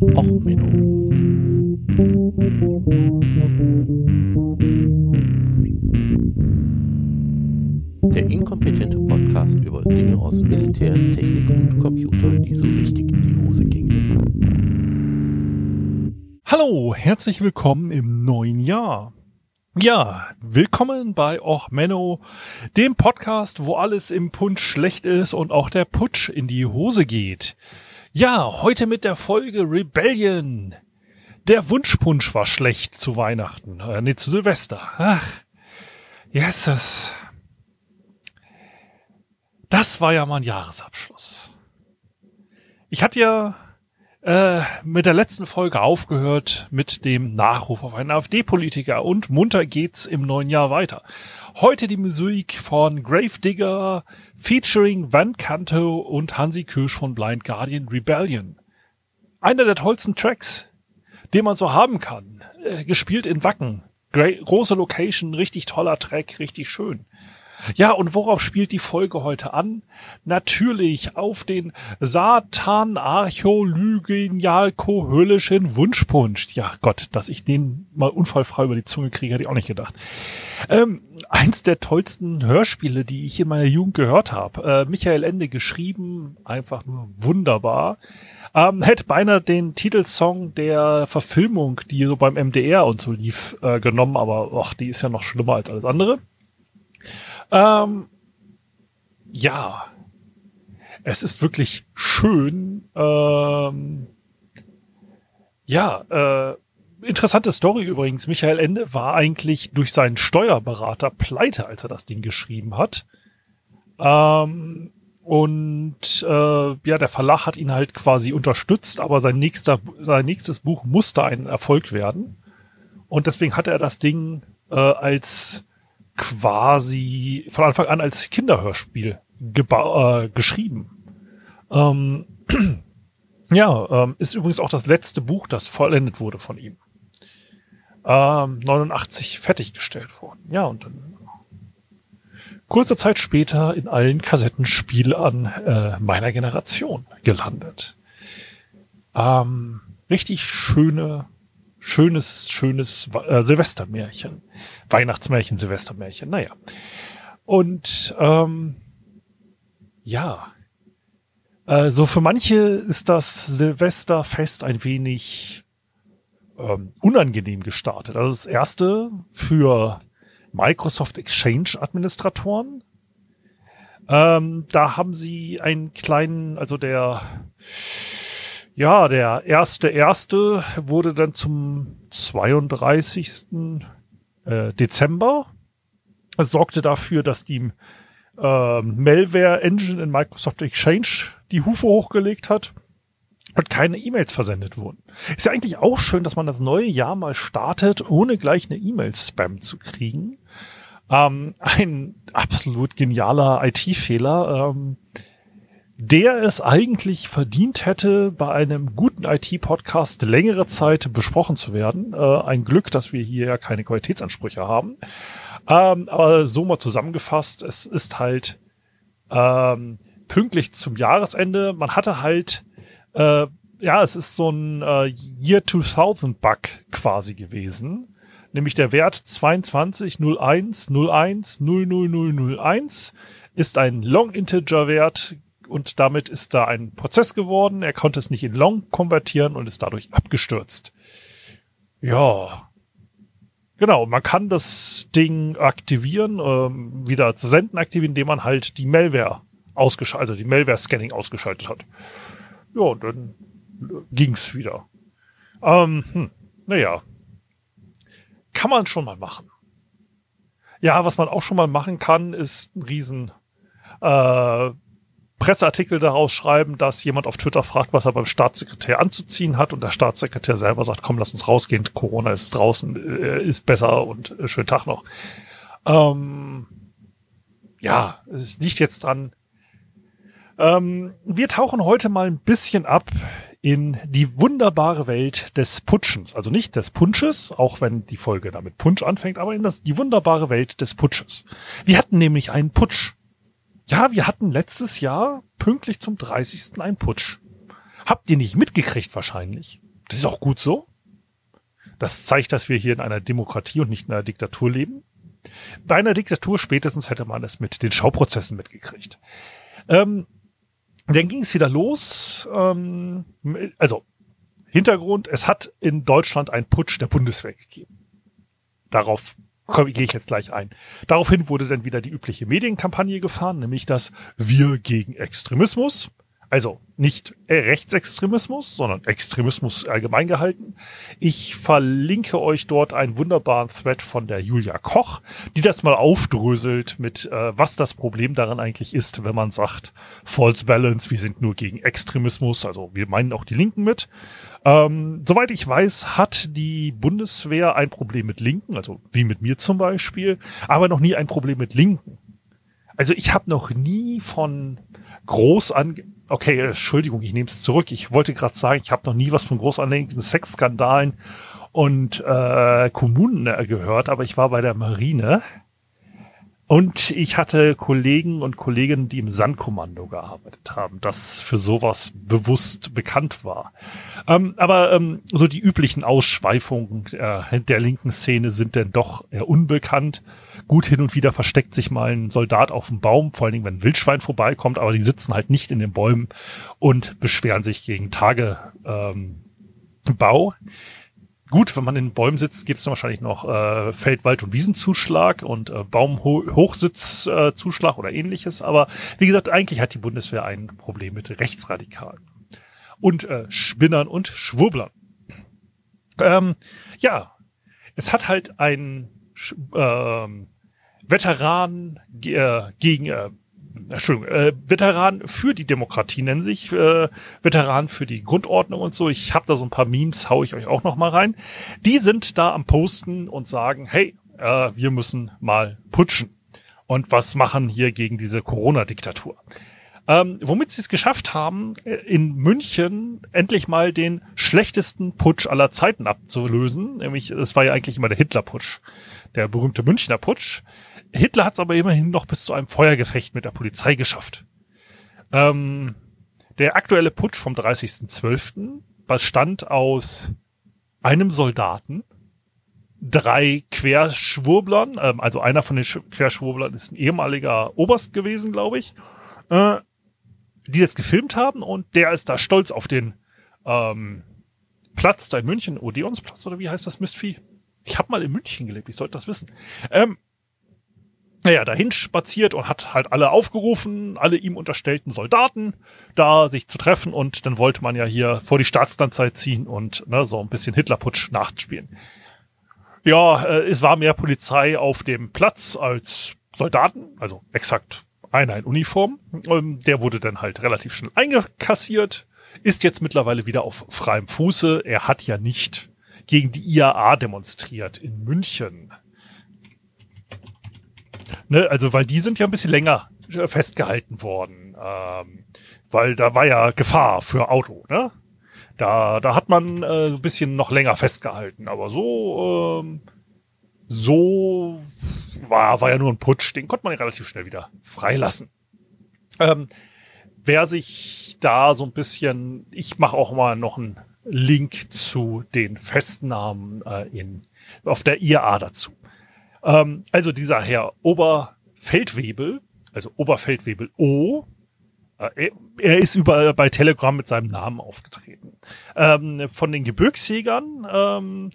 Och, Menno. Der inkompetente Podcast über Dinge aus Militär, Technik und Computer, die so richtig in die Hose gingen. Hallo, herzlich willkommen im neuen Jahr. Ja, willkommen bei Och Menno, dem Podcast, wo alles im Punsch schlecht ist und auch der Putsch in die Hose geht. Ja, heute mit der Folge Rebellion. Der Wunschpunsch war schlecht zu Weihnachten, äh, nee, zu Silvester. Ach, Jesus. Das war ja mal ein Jahresabschluss. Ich hatte ja äh, mit der letzten Folge aufgehört mit dem Nachruf auf einen AfD-Politiker und munter geht's im neuen Jahr weiter. Heute die Musik von Gravedigger featuring Van Canto und Hansi Kirsch von Blind Guardian Rebellion. Einer der tollsten Tracks, den man so haben kann. Äh, gespielt in Wacken. Gra große Location, richtig toller Track, richtig schön. Ja, und worauf spielt die Folge heute an? Natürlich auf den Satan Archolygenialko-höllischen Wunschpunsch. Ja, Gott, dass ich den mal unfallfrei über die Zunge kriege, hätte ich auch nicht gedacht. Ähm, eins der tollsten Hörspiele, die ich in meiner Jugend gehört habe. Äh, Michael Ende geschrieben, einfach nur wunderbar. Ähm, hätte beinahe den Titelsong der Verfilmung, die so beim MDR und so lief, äh, genommen, aber ach, die ist ja noch schlimmer als alles andere. Ähm, ja, es ist wirklich schön. Ähm, ja, äh, interessante Story übrigens. Michael Ende war eigentlich durch seinen Steuerberater pleite, als er das Ding geschrieben hat. Ähm, und äh, ja, der Verlag hat ihn halt quasi unterstützt, aber sein nächster, sein nächstes Buch musste ein Erfolg werden. Und deswegen hat er das Ding äh, als quasi von Anfang an als Kinderhörspiel äh, geschrieben. Ähm, ja, ähm, ist übrigens auch das letzte Buch, das vollendet wurde von ihm. Ähm, 89 fertiggestellt worden. Ja, und dann kurze Zeit später in allen Kassettenspielern äh, meiner Generation gelandet. Ähm, richtig schöne schönes, schönes äh, Silvestermärchen. Weihnachtsmärchen, Silvestermärchen, naja. Und ähm, ja, äh, so für manche ist das Silvesterfest ein wenig ähm, unangenehm gestartet. Also das erste für Microsoft Exchange Administratoren. Ähm, da haben sie einen kleinen, also der ja, der erste erste wurde dann zum 32. Äh, Dezember. Es sorgte dafür, dass die äh, Malware Engine in Microsoft Exchange die Hufe hochgelegt hat und keine E-Mails versendet wurden. Ist ja eigentlich auch schön, dass man das neue Jahr mal startet, ohne gleich eine E-Mail-Spam zu kriegen. Ähm, ein absolut genialer IT-Fehler. Ähm, der es eigentlich verdient hätte, bei einem guten IT-Podcast längere Zeit besprochen zu werden. Äh, ein Glück, dass wir hier ja keine Qualitätsansprüche haben. Ähm, aber so mal zusammengefasst, es ist halt ähm, pünktlich zum Jahresende. Man hatte halt, äh, ja, es ist so ein äh, Year 2000 Bug quasi gewesen. Nämlich der Wert 2201010001 ist ein Long Integer Wert und damit ist da ein Prozess geworden. Er konnte es nicht in Long konvertieren und ist dadurch abgestürzt. Ja. Genau, man kann das Ding aktivieren, ähm, wieder zu senden aktivieren, indem man halt die Malware ausgeschaltet, also die Malware-Scanning ausgeschaltet hat. Ja, dann ging's wieder. Ähm, hm, naja. Kann man schon mal machen. Ja, was man auch schon mal machen kann, ist ein riesen äh, Presseartikel daraus schreiben, dass jemand auf Twitter fragt, was er beim Staatssekretär anzuziehen hat und der Staatssekretär selber sagt, komm, lass uns rausgehen, Corona ist draußen, äh, ist besser und äh, schönen Tag noch. Ähm, ja, es liegt jetzt dran. Ähm, wir tauchen heute mal ein bisschen ab in die wunderbare Welt des Putschens. Also nicht des Punsches, auch wenn die Folge damit Punsch anfängt, aber in das, die wunderbare Welt des Putsches. Wir hatten nämlich einen Putsch. Ja, wir hatten letztes Jahr pünktlich zum 30. einen Putsch. Habt ihr nicht mitgekriegt wahrscheinlich? Das ist auch gut so. Das zeigt, dass wir hier in einer Demokratie und nicht in einer Diktatur leben. Bei einer Diktatur spätestens hätte man es mit den Schauprozessen mitgekriegt. Ähm, dann ging es wieder los. Ähm, also Hintergrund, es hat in Deutschland einen Putsch der Bundeswehr gegeben. Darauf gehe ich jetzt gleich ein. Daraufhin wurde dann wieder die übliche Medienkampagne gefahren, nämlich das Wir gegen Extremismus. Also nicht Rechtsextremismus, sondern Extremismus allgemein gehalten. Ich verlinke euch dort einen wunderbaren Thread von der Julia Koch, die das mal aufdröselt mit, äh, was das Problem daran eigentlich ist, wenn man sagt, False Balance, wir sind nur gegen Extremismus, also wir meinen auch die Linken mit. Ähm, soweit ich weiß, hat die Bundeswehr ein Problem mit Linken, also wie mit mir zum Beispiel, aber noch nie ein Problem mit Linken. Also ich habe noch nie von groß an okay, Entschuldigung, ich nehme es zurück. Ich wollte gerade sagen, ich habe noch nie was von groß anlegenden Sexskandalen und äh, Kommunen äh, gehört, aber ich war bei der Marine und ich hatte Kollegen und Kolleginnen, die im Sandkommando gearbeitet haben, das für sowas bewusst bekannt war. Ähm, aber ähm, so die üblichen Ausschweifungen äh, der linken Szene sind denn doch eher unbekannt. Gut hin und wieder versteckt sich mal ein Soldat auf dem Baum, vor allen Dingen, wenn ein Wildschwein vorbeikommt, aber die sitzen halt nicht in den Bäumen und beschweren sich gegen Tagebau. Ähm. Gut, wenn man in Bäumen sitzt, gibt es wahrscheinlich noch äh, Feld-, Wald- und Wiesenzuschlag und äh, Baumhochsitzzuschlag äh, oder ähnliches. Aber wie gesagt, eigentlich hat die Bundeswehr ein Problem mit Rechtsradikalen und äh, Spinnern und Schwurblern. Ähm, ja, es hat halt ein ähm, Veteran äh, gegen äh, Entschuldigung, äh, Veteran für die Demokratie nennen sich, äh, Veteran für die Grundordnung und so. Ich habe da so ein paar Memes, hau ich euch auch noch mal rein. Die sind da am Posten und sagen, hey, äh, wir müssen mal putschen und was machen hier gegen diese Corona-Diktatur. Ähm, womit sie es geschafft haben, äh, in München endlich mal den schlechtesten Putsch aller Zeiten abzulösen. Nämlich, es war ja eigentlich immer der Hitler-Putsch, der berühmte Münchner Putsch. Hitler hat es aber immerhin noch bis zu einem Feuergefecht mit der Polizei geschafft. Ähm, der aktuelle Putsch vom 30.12. bestand aus einem Soldaten, drei Querschwurblern, ähm, also einer von den Querschwurblern ist ein ehemaliger Oberst gewesen, glaube ich, äh, die das gefilmt haben und der ist da stolz auf den ähm, Platz da in München, Odeonsplatz oder wie heißt das Mistvieh? Ich habe mal in München gelebt, ich sollte das wissen. Ähm, naja, dahin spaziert und hat halt alle aufgerufen, alle ihm unterstellten Soldaten, da sich zu treffen und dann wollte man ja hier vor die Staatslandzeit ziehen und ne, so ein bisschen Hitlerputsch nachspielen. Ja, äh, es war mehr Polizei auf dem Platz als Soldaten, also exakt einer in Uniform. Ähm, der wurde dann halt relativ schnell eingekassiert, ist jetzt mittlerweile wieder auf freiem Fuße. Er hat ja nicht gegen die IAA demonstriert in München. Ne, also, weil die sind ja ein bisschen länger äh, festgehalten worden. Ähm, weil da war ja Gefahr für Auto, ne? Da, da hat man äh, ein bisschen noch länger festgehalten. Aber so, ähm, so war, war ja nur ein Putsch. Den konnte man ja relativ schnell wieder freilassen. Ähm, wer sich da so ein bisschen, ich mache auch mal noch einen Link zu den Festnahmen äh, in, auf der IAA dazu. Ähm, also dieser Herr Oberfeldwebel, also Oberfeldwebel O, äh, er ist überall bei Telegram mit seinem Namen aufgetreten. Ähm, von den Gebirgsjägern, ähm,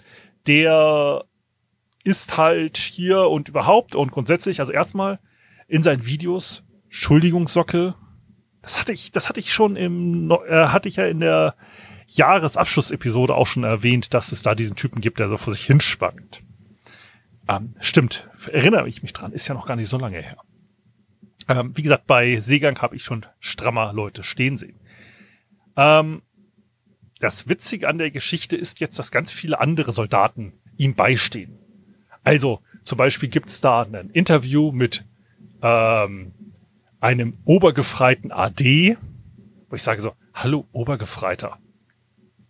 der ist halt hier und überhaupt und grundsätzlich, also erstmal in seinen Videos, Entschuldigungssocke, das hatte ich, das hatte ich schon im, äh, hatte ich ja in der Jahresabschlussepisode auch schon erwähnt, dass es da diesen Typen gibt, der so vor sich hinspannt. Ähm, stimmt, erinnere ich mich dran, ist ja noch gar nicht so lange her. Ähm, wie gesagt, bei Seegang habe ich schon strammer Leute stehen sehen. Ähm, das Witzige an der Geschichte ist jetzt, dass ganz viele andere Soldaten ihm beistehen. Also zum Beispiel gibt's da ein Interview mit ähm, einem obergefreiten AD, wo ich sage so, hallo Obergefreiter.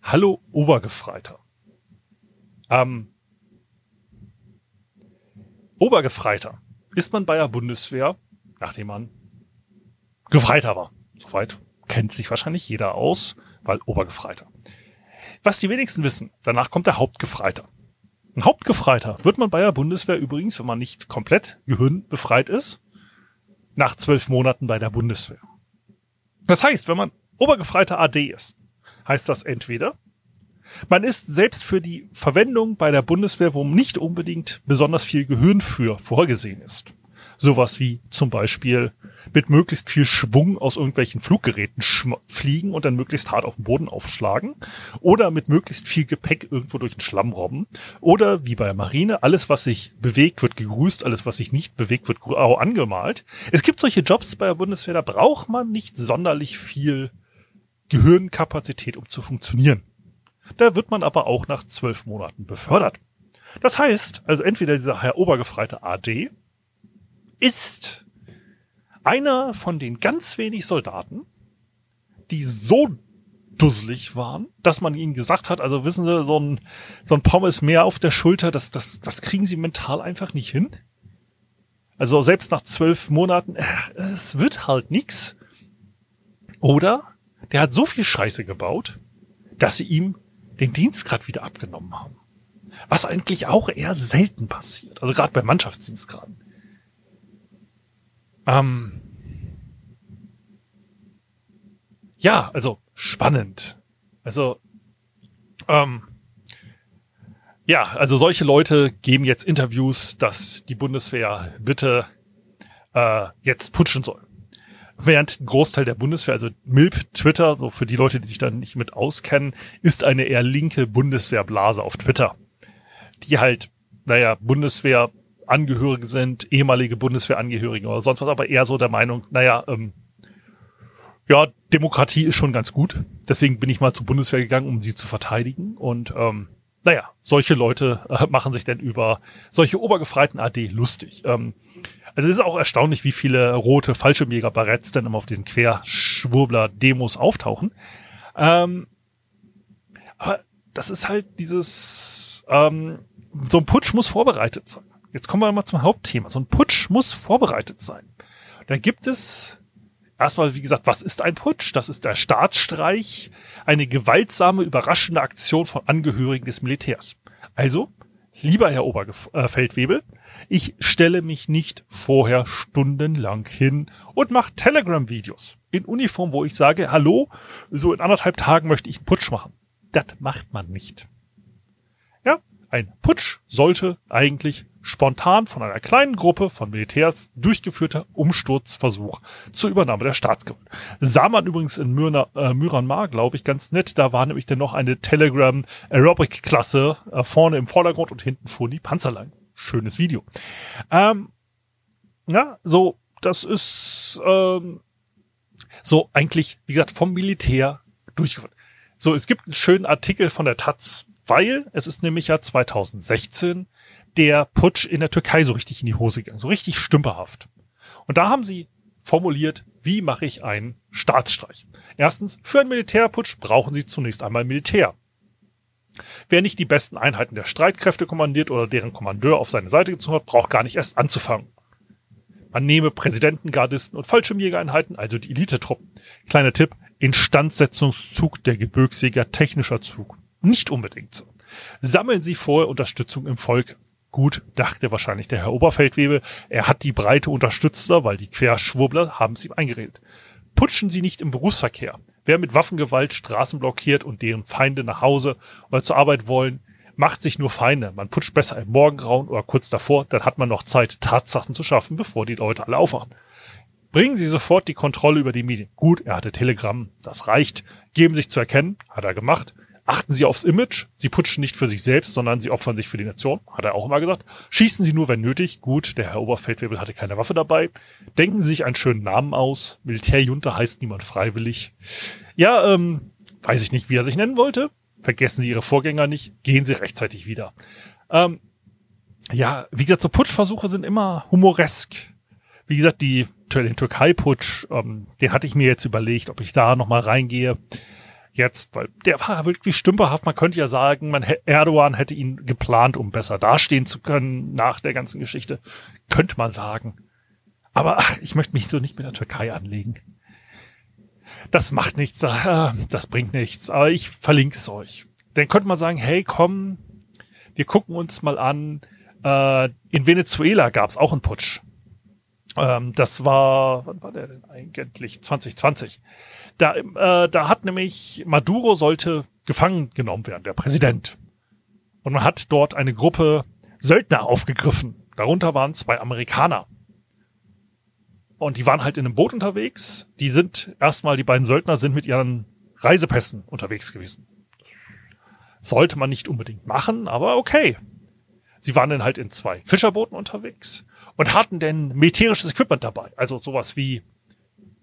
Hallo Obergefreiter. Ähm, Obergefreiter ist man bei der Bundeswehr, nachdem man Gefreiter war. Soweit kennt sich wahrscheinlich jeder aus, weil Obergefreiter. Was die wenigsten wissen, danach kommt der Hauptgefreiter. Ein Hauptgefreiter wird man bei der Bundeswehr übrigens, wenn man nicht komplett gehirnbefreit ist, nach zwölf Monaten bei der Bundeswehr. Das heißt, wenn man Obergefreiter AD ist, heißt das entweder, man ist selbst für die Verwendung bei der Bundeswehr, wo nicht unbedingt besonders viel Gehirn für vorgesehen ist. Sowas wie zum Beispiel mit möglichst viel Schwung aus irgendwelchen Fluggeräten fliegen und dann möglichst hart auf den Boden aufschlagen. Oder mit möglichst viel Gepäck irgendwo durch den Schlamm robben. Oder wie bei der Marine, alles was sich bewegt, wird gegrüßt, alles was sich nicht bewegt, wird grau angemalt. Es gibt solche Jobs bei der Bundeswehr, da braucht man nicht sonderlich viel Gehirnkapazität, um zu funktionieren. Da wird man aber auch nach zwölf Monaten befördert. Das heißt, also entweder dieser Herr Obergefreite AD ist einer von den ganz wenig Soldaten, die so dusselig waren, dass man ihnen gesagt hat, also wissen Sie, so ein, so ein Pommes mehr auf der Schulter, das, das, das kriegen sie mental einfach nicht hin. Also selbst nach zwölf Monaten, es wird halt nix. Oder der hat so viel Scheiße gebaut, dass sie ihm den Dienstgrad wieder abgenommen haben. Was eigentlich auch eher selten passiert. Also gerade bei Mannschaftsdienstgraden. Ähm ja, also spannend. Also ähm, ja, also solche Leute geben jetzt Interviews, dass die Bundeswehr bitte äh, jetzt putschen soll. Während ein Großteil der Bundeswehr, also MILP Twitter, so für die Leute, die sich da nicht mit auskennen, ist eine eher linke Bundeswehrblase auf Twitter. Die halt, naja, Bundeswehr Angehörige sind, ehemalige Bundeswehrangehörige oder sonst was, aber eher so der Meinung, naja, ähm, ja, Demokratie ist schon ganz gut. Deswegen bin ich mal zur Bundeswehr gegangen, um sie zu verteidigen. Und ähm, naja, solche Leute äh, machen sich denn über solche obergefreiten AD lustig. Ähm, also es ist auch erstaunlich, wie viele rote Fallschirmjäger-Baretts denn immer auf diesen Querschwurbler-Demos auftauchen. Ähm, aber das ist halt dieses, ähm, so ein Putsch muss vorbereitet sein. Jetzt kommen wir mal zum Hauptthema. So ein Putsch muss vorbereitet sein. Da gibt es erstmal, wie gesagt, was ist ein Putsch? Das ist der Staatsstreich, eine gewaltsame, überraschende Aktion von Angehörigen des Militärs. Also, lieber Herr Oberfeldwebel, ich stelle mich nicht vorher stundenlang hin und mache Telegram-Videos in Uniform, wo ich sage, hallo, so in anderthalb Tagen möchte ich einen Putsch machen. Das macht man nicht. Ja, ein Putsch sollte eigentlich spontan von einer kleinen Gruppe von Militärs durchgeführter Umsturzversuch zur Übernahme der Staatsgewalt. Sah man übrigens in Myrna, äh, Myanmar, glaube ich, ganz nett. Da war nämlich dann noch eine Telegram Aerobic Klasse äh, vorne im Vordergrund und hinten fuhren die Panzerlein. Schönes Video. Ähm, ja, so, das ist ähm, so eigentlich, wie gesagt, vom Militär durchgeführt. So, es gibt einen schönen Artikel von der Taz, weil es ist nämlich ja 2016 der Putsch in der Türkei so richtig in die Hose gegangen, so richtig stümperhaft. Und da haben sie formuliert, wie mache ich einen Staatsstreich? Erstens, für einen Militärputsch brauchen sie zunächst einmal Militär. Wer nicht die besten Einheiten der Streitkräfte kommandiert oder deren Kommandeur auf seine Seite gezogen hat, braucht gar nicht erst anzufangen. Man nehme Präsidenten, Gardisten und Fallschirmjägereinheiten, also die Elitetruppen. Kleiner Tipp, Instandsetzungszug der Gebirgsjäger technischer Zug. Nicht unbedingt so. Sammeln Sie vorher Unterstützung im Volk. Gut, dachte wahrscheinlich der Herr Oberfeldwebel, er hat die breite Unterstützer, weil die Querschwurbler haben es ihm eingeredet. Putschen Sie nicht im Berufsverkehr. Wer mit Waffengewalt Straßen blockiert und deren Feinde nach Hause oder zur Arbeit wollen, macht sich nur Feinde. Man putscht besser im Morgengrauen oder kurz davor, dann hat man noch Zeit, Tatsachen zu schaffen, bevor die Leute alle aufwachen. Bringen Sie sofort die Kontrolle über die Medien. Gut, er hatte Telegram, das reicht. Geben sich zu erkennen, hat er gemacht. Achten Sie aufs Image. Sie putschen nicht für sich selbst, sondern Sie opfern sich für die Nation, hat er auch immer gesagt. Schießen Sie nur, wenn nötig. Gut, der Herr Oberfeldwebel hatte keine Waffe dabei. Denken Sie sich einen schönen Namen aus. Militärjunta heißt niemand freiwillig. Ja, ähm, weiß ich nicht, wie er sich nennen wollte. Vergessen Sie Ihre Vorgänger nicht. Gehen Sie rechtzeitig wieder. Ähm, ja, wie gesagt, so Putschversuche sind immer humoresk. Wie gesagt, die, den Türkei-Putsch, ähm, den hatte ich mir jetzt überlegt, ob ich da nochmal reingehe jetzt, weil der war wirklich stümperhaft. Man könnte ja sagen, man, Erdogan hätte ihn geplant, um besser dastehen zu können nach der ganzen Geschichte. Könnte man sagen. Aber ach, ich möchte mich so nicht mit der Türkei anlegen. Das macht nichts, äh, das bringt nichts. Aber ich verlinke es euch. dann könnte man sagen, hey, komm, wir gucken uns mal an, äh, in Venezuela gab es auch einen Putsch. Ähm, das war, wann war der denn eigentlich? 2020. Da, äh, da hat nämlich Maduro sollte gefangen genommen werden, der Präsident. Und man hat dort eine Gruppe Söldner aufgegriffen. Darunter waren zwei Amerikaner. Und die waren halt in einem Boot unterwegs. Die sind erstmal, die beiden Söldner sind mit ihren Reisepässen unterwegs gewesen. Sollte man nicht unbedingt machen, aber okay. Sie waren dann halt in zwei Fischerbooten unterwegs und hatten denn militärisches Equipment dabei. Also sowas wie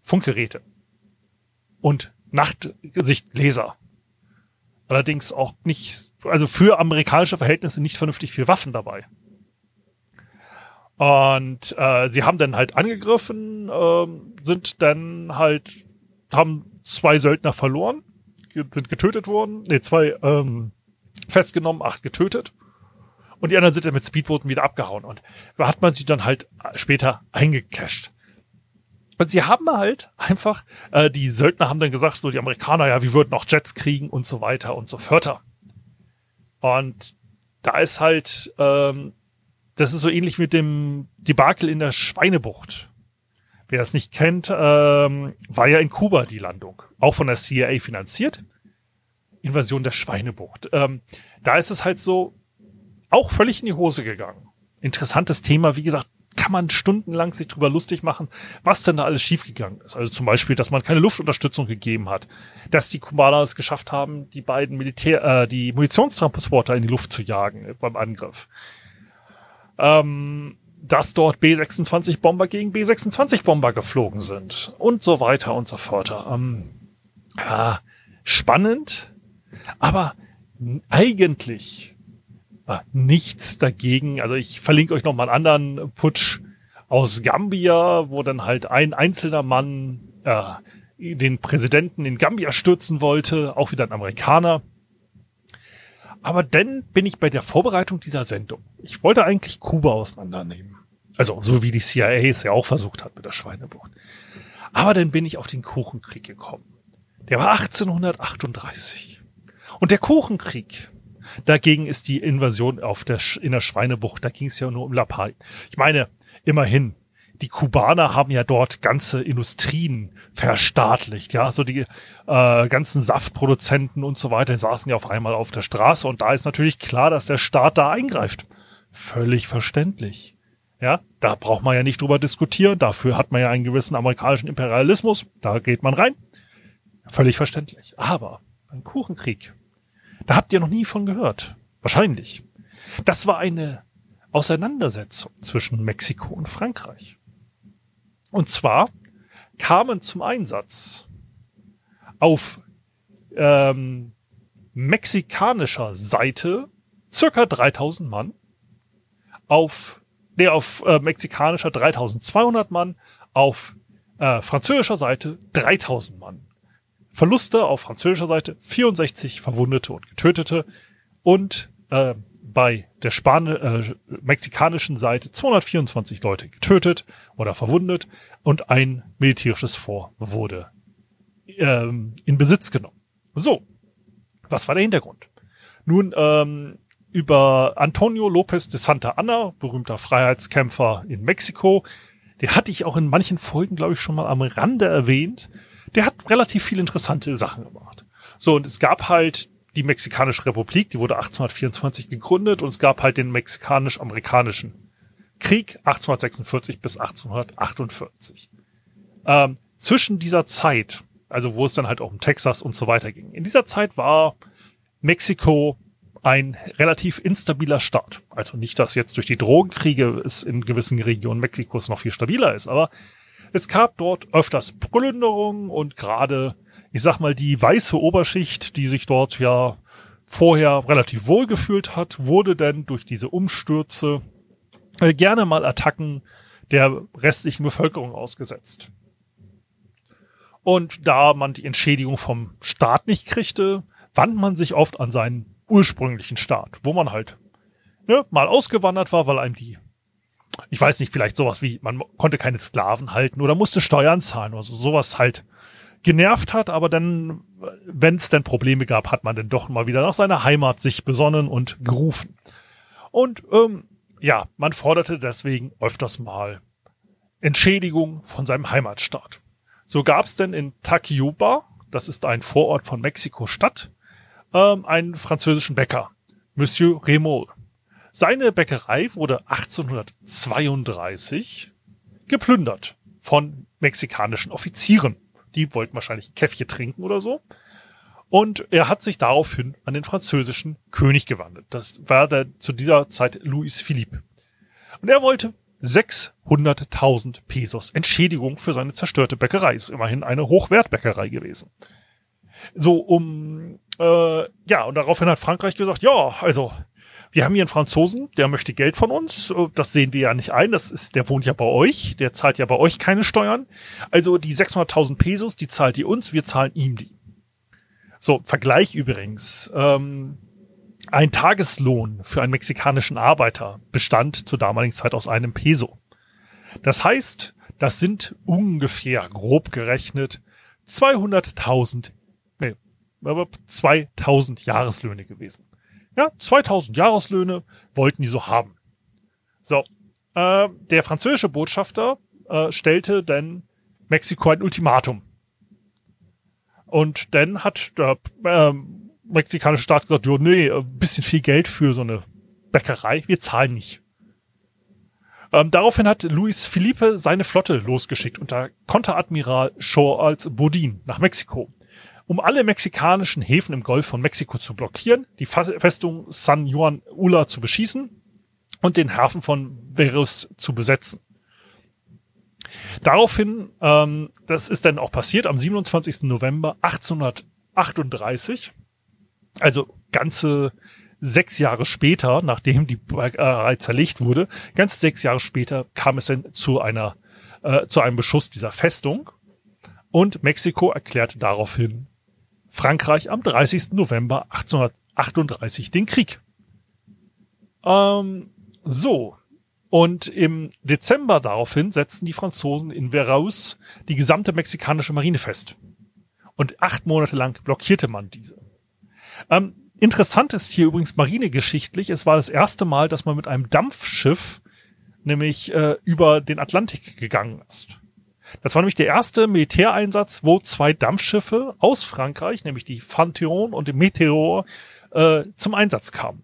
Funkgeräte und Nachtsichtlaser. Allerdings auch nicht, also für amerikanische Verhältnisse nicht vernünftig viel Waffen dabei. Und äh, sie haben dann halt angegriffen, äh, sind dann halt, haben zwei Söldner verloren, sind getötet worden, nee, zwei ähm, festgenommen, acht getötet. Und die anderen sind dann mit Speedbooten wieder abgehauen. Und da hat man sie dann halt später eingecasht. Und sie haben halt einfach, äh, die Söldner haben dann gesagt, so die Amerikaner, ja, wir würden auch Jets kriegen und so weiter und so fort. Und da ist halt, ähm, das ist so ähnlich mit dem Debakel in der Schweinebucht. Wer das nicht kennt, ähm, war ja in Kuba die Landung. Auch von der CIA finanziert. Invasion der Schweinebucht. Ähm, da ist es halt so, auch völlig in die Hose gegangen. Interessantes Thema, wie gesagt, kann man stundenlang sich drüber lustig machen, was denn da alles schiefgegangen ist. Also zum Beispiel, dass man keine Luftunterstützung gegeben hat, dass die Kubaner es geschafft haben, die beiden Militär, äh, die Munitionstransporter in die Luft zu jagen beim Angriff. Ähm, dass dort B-26-Bomber gegen B-26-Bomber geflogen sind und so weiter und so fort. Ähm, ja, spannend, aber eigentlich nichts dagegen. Also ich verlinke euch noch mal einen anderen Putsch aus Gambia, wo dann halt ein einzelner Mann äh, den Präsidenten in Gambia stürzen wollte, auch wieder ein Amerikaner. Aber dann bin ich bei der Vorbereitung dieser Sendung. Ich wollte eigentlich Kuba auseinandernehmen. Also so wie die CIA es ja auch versucht hat mit der Schweinebucht. Aber dann bin ich auf den Kuchenkrieg gekommen. Der war 1838. Und der Kuchenkrieg, Dagegen ist die Invasion auf der, in der Schweinebucht, da ging es ja nur um Lappalien. Ich meine, immerhin, die Kubaner haben ja dort ganze Industrien verstaatlicht, ja, so die äh, ganzen Saftproduzenten und so weiter saßen ja auf einmal auf der Straße und da ist natürlich klar, dass der Staat da eingreift. Völlig verständlich. Ja, da braucht man ja nicht drüber diskutieren, dafür hat man ja einen gewissen amerikanischen Imperialismus, da geht man rein. Völlig verständlich. Aber ein Kuchenkrieg, da habt ihr noch nie von gehört. Wahrscheinlich. Das war eine Auseinandersetzung zwischen Mexiko und Frankreich. Und zwar kamen zum Einsatz auf ähm, mexikanischer Seite circa 3000 Mann, auf der auf äh, mexikanischer 3200 Mann, auf äh, französischer Seite 3000 Mann. Verluste auf französischer Seite 64 Verwundete und Getötete und äh, bei der Span äh, mexikanischen Seite 224 Leute getötet oder verwundet und ein militärisches Fort wurde ähm, in Besitz genommen. So, was war der Hintergrund? Nun, ähm, über Antonio López de Santa Anna, berühmter Freiheitskämpfer in Mexiko, den hatte ich auch in manchen Folgen, glaube ich, schon mal am Rande erwähnt der hat relativ viele interessante Sachen gemacht. So, und es gab halt die Mexikanische Republik, die wurde 1824 gegründet und es gab halt den mexikanisch-amerikanischen Krieg 1846 bis 1848. Ähm, zwischen dieser Zeit, also wo es dann halt auch um Texas und so weiter ging, in dieser Zeit war Mexiko ein relativ instabiler Staat. Also nicht, dass jetzt durch die Drogenkriege es in gewissen Regionen Mexikos noch viel stabiler ist, aber es gab dort öfters Plünderungen und gerade, ich sag mal, die weiße Oberschicht, die sich dort ja vorher relativ wohl gefühlt hat, wurde dann durch diese Umstürze äh, gerne mal Attacken der restlichen Bevölkerung ausgesetzt. Und da man die Entschädigung vom Staat nicht kriegte, wand man sich oft an seinen ursprünglichen Staat, wo man halt ne, mal ausgewandert war, weil einem die ich weiß nicht, vielleicht sowas wie, man konnte keine Sklaven halten oder musste Steuern zahlen oder so, sowas halt genervt hat, aber dann, wenn es denn Probleme gab, hat man dann doch mal wieder nach seiner Heimat sich besonnen und gerufen. Und ähm, ja, man forderte deswegen öfters mal Entschädigung von seinem Heimatstaat. So gab es denn in Taquiuba, das ist ein Vorort von Mexiko-Stadt, ähm, einen französischen Bäcker, Monsieur Remol. Seine Bäckerei wurde 1832 geplündert von mexikanischen Offizieren. Die wollten wahrscheinlich Käffchen trinken oder so. Und er hat sich daraufhin an den französischen König gewandt. Das war der, zu dieser Zeit Louis Philippe. Und er wollte 600.000 Pesos Entschädigung für seine zerstörte Bäckerei. Ist immerhin eine Hochwertbäckerei gewesen. So, um, äh, ja, und daraufhin hat Frankreich gesagt, ja, also, wir haben hier einen Franzosen, der möchte Geld von uns. Das sehen wir ja nicht ein. Das ist, der wohnt ja bei euch. Der zahlt ja bei euch keine Steuern. Also die 600.000 Pesos, die zahlt ihr uns. Wir zahlen ihm die. So, Vergleich übrigens. Ähm, ein Tageslohn für einen mexikanischen Arbeiter bestand zur damaligen Zeit aus einem Peso. Das heißt, das sind ungefähr, grob gerechnet, 200.000, nee, aber 2000 Jahreslöhne gewesen. Ja, 2000 Jahreslöhne wollten die so haben. So, äh, der französische Botschafter äh, stellte dann Mexiko ein Ultimatum. Und dann hat der äh, mexikanische Staat gesagt, ja, nee, ein bisschen viel Geld für so eine Bäckerei, wir zahlen nicht. Ähm, daraufhin hat Luis Felipe seine Flotte losgeschickt unter Konteradmiral Charles Bodin nach Mexiko um alle mexikanischen Häfen im Golf von Mexiko zu blockieren, die Festung San Juan Ula zu beschießen und den Hafen von Verus zu besetzen. Daraufhin, ähm, das ist dann auch passiert, am 27. November 1838, also ganze sechs Jahre später, nachdem die Bäckerei zerlegt wurde, ganz sechs Jahre später kam es dann zu einer, äh, zu einem Beschuss dieser Festung und Mexiko erklärte daraufhin Frankreich am 30. November 1838 den Krieg. Ähm, so. Und im Dezember daraufhin setzten die Franzosen in Veraus die gesamte mexikanische Marine fest. Und acht Monate lang blockierte man diese. Ähm, interessant ist hier übrigens marinegeschichtlich, es war das erste Mal, dass man mit einem Dampfschiff nämlich äh, über den Atlantik gegangen ist. Das war nämlich der erste Militäreinsatz, wo zwei Dampfschiffe aus Frankreich, nämlich die Fantheon und die Meteor, äh, zum Einsatz kamen.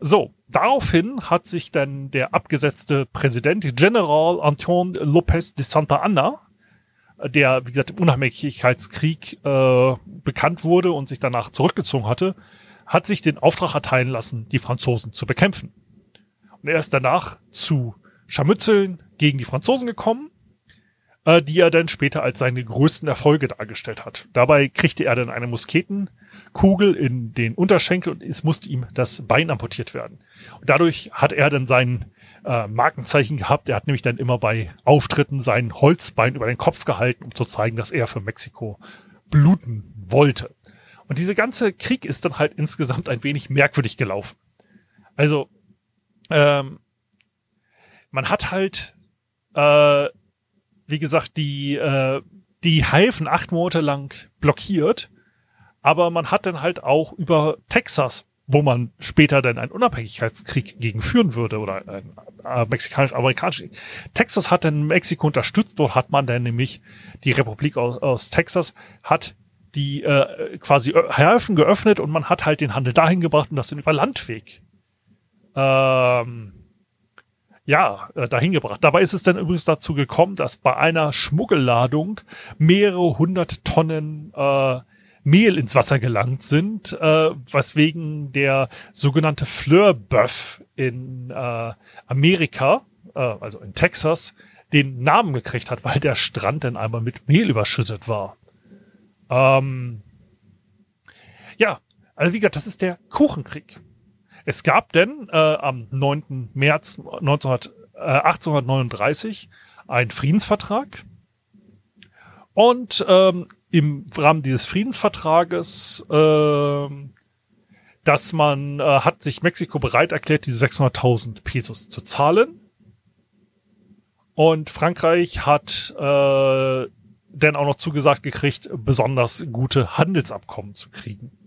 So, daraufhin hat sich dann der abgesetzte Präsident General Anton López de Santa Anna, der, wie gesagt, im Unabhängigkeitskrieg äh, bekannt wurde und sich danach zurückgezogen hatte, hat sich den Auftrag erteilen lassen, die Franzosen zu bekämpfen. Und er ist danach zu Scharmützeln gegen die Franzosen gekommen äh, die er dann später als seine größten Erfolge dargestellt hat. Dabei kriegte er dann eine Musketenkugel in den Unterschenkel und es musste ihm das Bein amputiert werden. Und dadurch hat er dann sein äh, Markenzeichen gehabt. Er hat nämlich dann immer bei Auftritten sein Holzbein über den Kopf gehalten, um zu zeigen, dass er für Mexiko bluten wollte. Und diese ganze Krieg ist dann halt insgesamt ein wenig merkwürdig gelaufen. Also, ähm, man hat halt äh, wie gesagt, die, äh, die Häfen acht Monate lang blockiert. Aber man hat dann halt auch über Texas, wo man später dann einen Unabhängigkeitskrieg gegen führen würde oder ein äh, mexikanisch-amerikanisch. Texas hat dann Mexiko unterstützt. Dort hat man dann nämlich die Republik aus, aus Texas hat die äh, quasi Häfen geöffnet und man hat halt den Handel dahin gebracht und das dann über Landweg ähm, ja, äh, dahin gebracht. Dabei ist es dann übrigens dazu gekommen, dass bei einer Schmuggelladung mehrere hundert Tonnen äh, Mehl ins Wasser gelangt sind, äh, weswegen der sogenannte Fleurboeuf in äh, Amerika, äh, also in Texas, den Namen gekriegt hat, weil der Strand dann einmal mit Mehl überschüttet war. Ähm, ja, also wie gesagt, das ist der Kuchenkrieg. Es gab denn äh, am 9. März 1900, äh, 1839 einen Friedensvertrag. Und ähm, im Rahmen dieses Friedensvertrages, äh, dass man äh, hat sich Mexiko bereit erklärt, diese 600.000 Pesos zu zahlen. Und Frankreich hat äh, denn auch noch zugesagt gekriegt, besonders gute Handelsabkommen zu kriegen.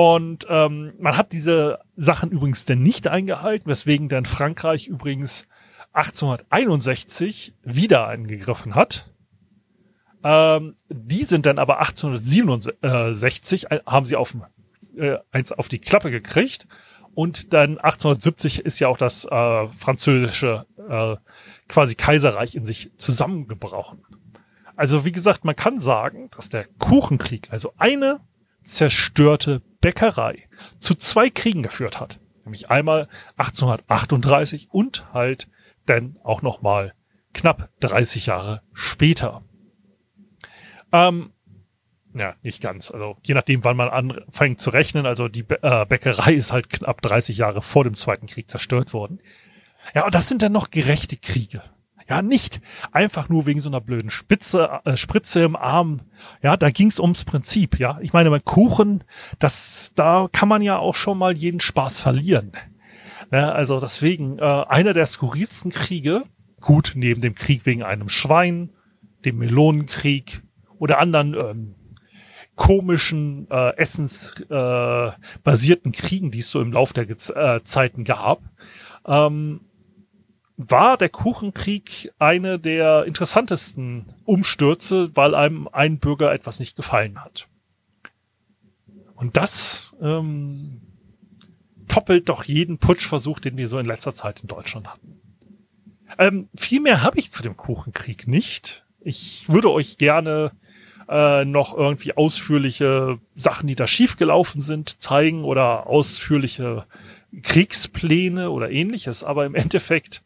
Und ähm, man hat diese Sachen übrigens denn nicht eingehalten, weswegen dann Frankreich übrigens 1861 wieder eingegriffen hat. Ähm, die sind dann aber 1867 äh, haben sie auf, äh, eins auf die Klappe gekriegt und dann 1870 ist ja auch das äh, französische äh, quasi Kaiserreich in sich zusammengebrochen. Also wie gesagt, man kann sagen, dass der Kuchenkrieg, also eine zerstörte Bäckerei, zu zwei Kriegen geführt hat. Nämlich einmal 1838 und halt dann auch nochmal knapp 30 Jahre später. Ähm, ja, nicht ganz. Also je nachdem, wann man anfängt zu rechnen. Also die äh, Bäckerei ist halt knapp 30 Jahre vor dem Zweiten Krieg zerstört worden. Ja, und das sind dann noch gerechte Kriege. Ja, nicht einfach nur wegen so einer blöden Spitze, äh, Spritze im Arm. Ja, da ging's ums Prinzip. Ja, ich meine, beim Kuchen, das, da kann man ja auch schon mal jeden Spaß verlieren. Ja, also deswegen, äh, einer der skurrilsten Kriege, gut, neben dem Krieg wegen einem Schwein, dem Melonenkrieg oder anderen ähm, komischen äh, essensbasierten äh, Kriegen, die es so im Lauf der äh, Zeiten gab, ähm, war der Kuchenkrieg eine der interessantesten Umstürze, weil einem ein Bürger etwas nicht gefallen hat. Und das ähm, toppelt doch jeden Putschversuch, den wir so in letzter Zeit in Deutschland hatten. Ähm, viel mehr habe ich zu dem Kuchenkrieg nicht. Ich würde euch gerne äh, noch irgendwie ausführliche Sachen, die da schiefgelaufen sind, zeigen oder ausführliche Kriegspläne oder ähnliches. Aber im Endeffekt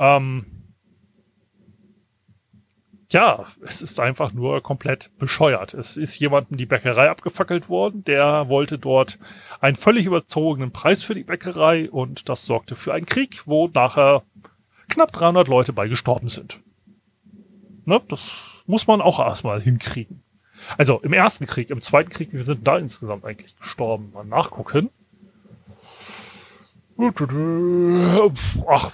ähm, ja, es ist einfach nur komplett bescheuert. Es ist jemandem die Bäckerei abgefackelt worden, der wollte dort einen völlig überzogenen Preis für die Bäckerei und das sorgte für einen Krieg, wo nachher knapp 300 Leute bei gestorben sind. Ne, das muss man auch erstmal hinkriegen. Also im ersten Krieg, im zweiten Krieg, wir sind da insgesamt eigentlich gestorben. Mal nachgucken. Ach,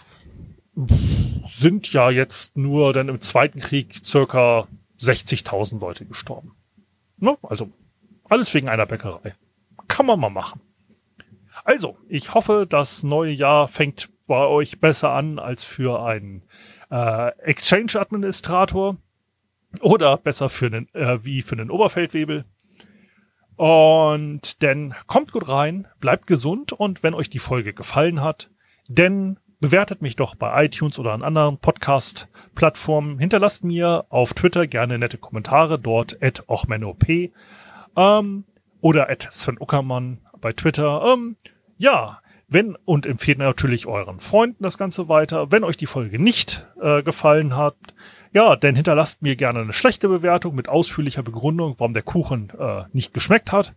sind ja jetzt nur dann im Zweiten Krieg circa 60.000 Leute gestorben. Ne? Also alles wegen einer Bäckerei. Kann man mal machen. Also, ich hoffe, das neue Jahr fängt bei euch besser an als für einen äh, Exchange-Administrator oder besser für einen, äh, wie für einen Oberfeldwebel. Und denn kommt gut rein, bleibt gesund und wenn euch die Folge gefallen hat, denn bewertet mich doch bei iTunes oder an anderen Podcast-Plattformen. Hinterlasst mir auf Twitter gerne nette Kommentare, dort at ochmenop ähm, oder at Sven Uckermann bei Twitter. Ähm, ja, wenn und empfehlt natürlich euren Freunden das Ganze weiter. Wenn euch die Folge nicht äh, gefallen hat, ja, dann hinterlasst mir gerne eine schlechte Bewertung mit ausführlicher Begründung, warum der Kuchen äh, nicht geschmeckt hat.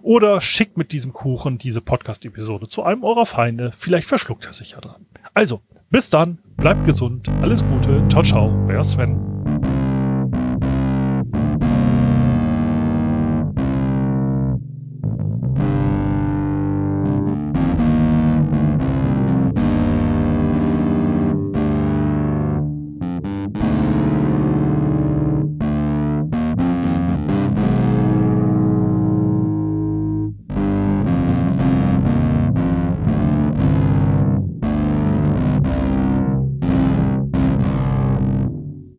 Oder schickt mit diesem Kuchen diese Podcast-Episode zu einem eurer Feinde. Vielleicht verschluckt er sich ja dran. Also, bis dann, bleibt gesund, alles Gute, ciao, ciao, euer Sven.